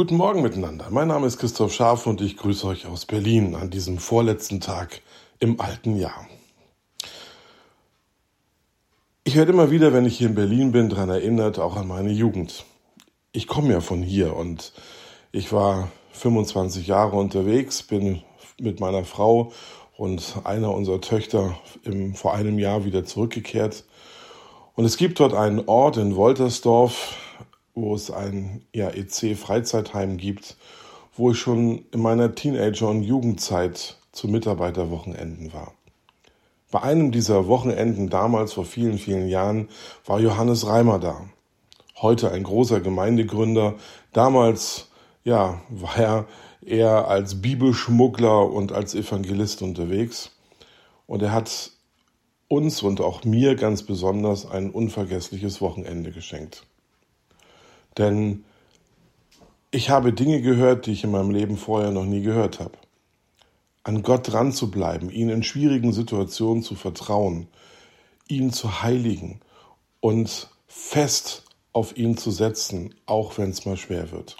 Guten Morgen miteinander. Mein Name ist Christoph Scharf und ich grüße euch aus Berlin an diesem vorletzten Tag im alten Jahr. Ich werde immer wieder, wenn ich hier in Berlin bin, daran erinnert, auch an meine Jugend. Ich komme ja von hier und ich war 25 Jahre unterwegs, bin mit meiner Frau und einer unserer Töchter im, vor einem Jahr wieder zurückgekehrt. Und es gibt dort einen Ort in Woltersdorf, wo es ein ja, EC-Freizeitheim gibt, wo ich schon in meiner Teenager- und Jugendzeit zu Mitarbeiterwochenenden war. Bei einem dieser Wochenenden damals vor vielen, vielen Jahren war Johannes Reimer da. Heute ein großer Gemeindegründer. Damals, ja, war er eher als Bibelschmuggler und als Evangelist unterwegs. Und er hat uns und auch mir ganz besonders ein unvergessliches Wochenende geschenkt. Denn ich habe Dinge gehört, die ich in meinem Leben vorher noch nie gehört habe. An Gott dran zu bleiben, ihn in schwierigen Situationen zu vertrauen, ihn zu heiligen und fest auf ihn zu setzen, auch wenn es mal schwer wird.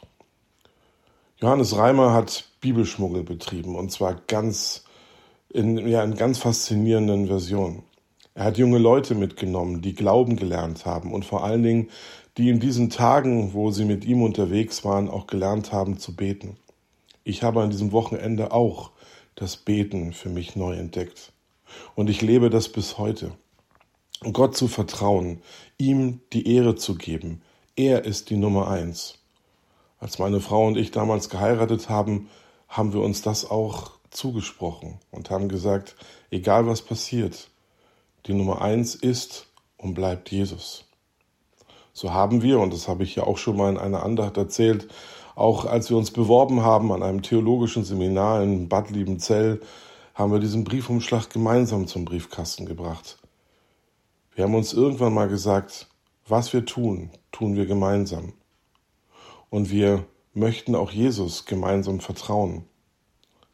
Johannes Reimer hat Bibelschmuggel betrieben und zwar ganz in, ja, in ganz faszinierenden Versionen. Er hat junge Leute mitgenommen, die Glauben gelernt haben und vor allen Dingen die in diesen Tagen, wo sie mit ihm unterwegs waren, auch gelernt haben zu beten. Ich habe an diesem Wochenende auch das Beten für mich neu entdeckt. Und ich lebe das bis heute. Gott zu vertrauen, ihm die Ehre zu geben. Er ist die Nummer eins. Als meine Frau und ich damals geheiratet haben, haben wir uns das auch zugesprochen und haben gesagt, egal was passiert, die Nummer eins ist und bleibt Jesus. So haben wir, und das habe ich ja auch schon mal in einer Andacht erzählt, auch als wir uns beworben haben an einem theologischen Seminar in Bad Liebenzell, haben wir diesen Briefumschlag gemeinsam zum Briefkasten gebracht. Wir haben uns irgendwann mal gesagt, was wir tun, tun wir gemeinsam. Und wir möchten auch Jesus gemeinsam vertrauen,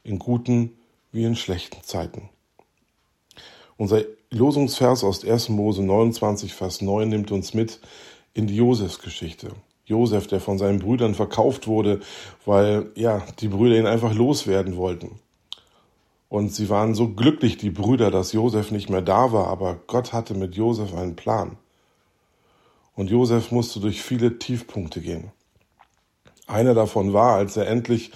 in guten wie in schlechten Zeiten. Unser Losungsvers aus 1. Mose 29, Vers 9 nimmt uns mit in die Josefsgeschichte. Josef, der von seinen Brüdern verkauft wurde, weil ja die Brüder ihn einfach loswerden wollten. Und sie waren so glücklich, die Brüder, dass Josef nicht mehr da war, aber Gott hatte mit Josef einen Plan. Und Josef musste durch viele Tiefpunkte gehen. Einer davon war, als er endlich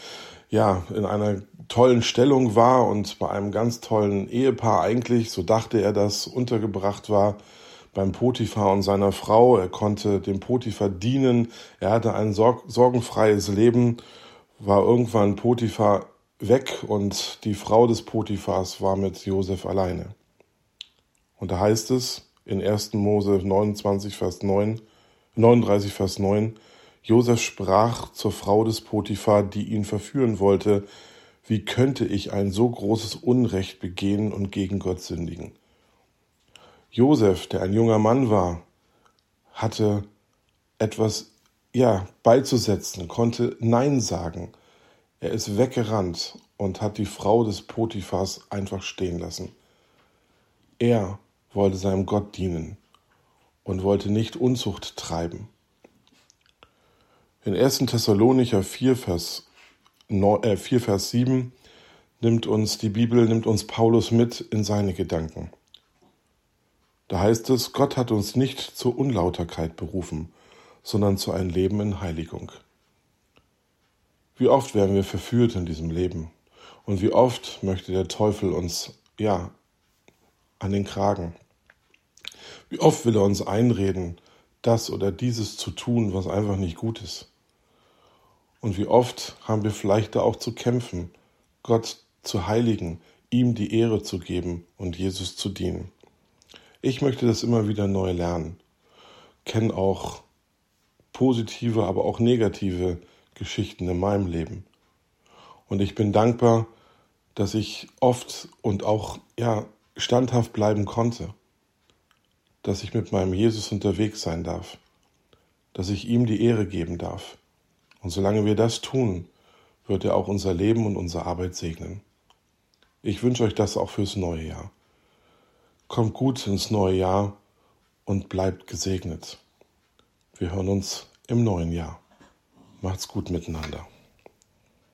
ja in einer tollen Stellung war und bei einem ganz tollen Ehepaar eigentlich, so dachte er das, untergebracht war, beim Potiphar und seiner Frau. Er konnte dem Potiphar dienen. Er hatte ein sorg sorgenfreies Leben. War irgendwann Potiphar weg und die Frau des Potiphars war mit Josef alleine. Und da heißt es in 1. Mose 29, Vers 9, 39, Vers 9, Josef sprach zur Frau des Potiphar, die ihn verführen wollte, wie könnte ich ein so großes Unrecht begehen und gegen Gott sündigen? Josef, der ein junger Mann war, hatte etwas ja, beizusetzen, konnte Nein sagen. Er ist weggerannt und hat die Frau des Potiphars einfach stehen lassen. Er wollte seinem Gott dienen und wollte nicht Unzucht treiben. In 1. Thessalonicher 4 Vers, 4, äh, Vers 7 nimmt uns die Bibel, nimmt uns Paulus mit in seine Gedanken. Da heißt es, Gott hat uns nicht zur Unlauterkeit berufen, sondern zu einem Leben in Heiligung. Wie oft werden wir verführt in diesem Leben und wie oft möchte der Teufel uns, ja, an den Kragen. Wie oft will er uns einreden, das oder dieses zu tun, was einfach nicht gut ist. Und wie oft haben wir vielleicht da auch zu kämpfen, Gott zu heiligen, ihm die Ehre zu geben und Jesus zu dienen. Ich möchte das immer wieder neu lernen. Kenne auch positive, aber auch negative Geschichten in meinem Leben. Und ich bin dankbar, dass ich oft und auch ja standhaft bleiben konnte, dass ich mit meinem Jesus unterwegs sein darf, dass ich ihm die Ehre geben darf. Und solange wir das tun, wird er auch unser Leben und unsere Arbeit segnen. Ich wünsche euch das auch fürs neue Jahr. Kommt gut ins neue Jahr und bleibt gesegnet. Wir hören uns im neuen Jahr. Macht's gut miteinander.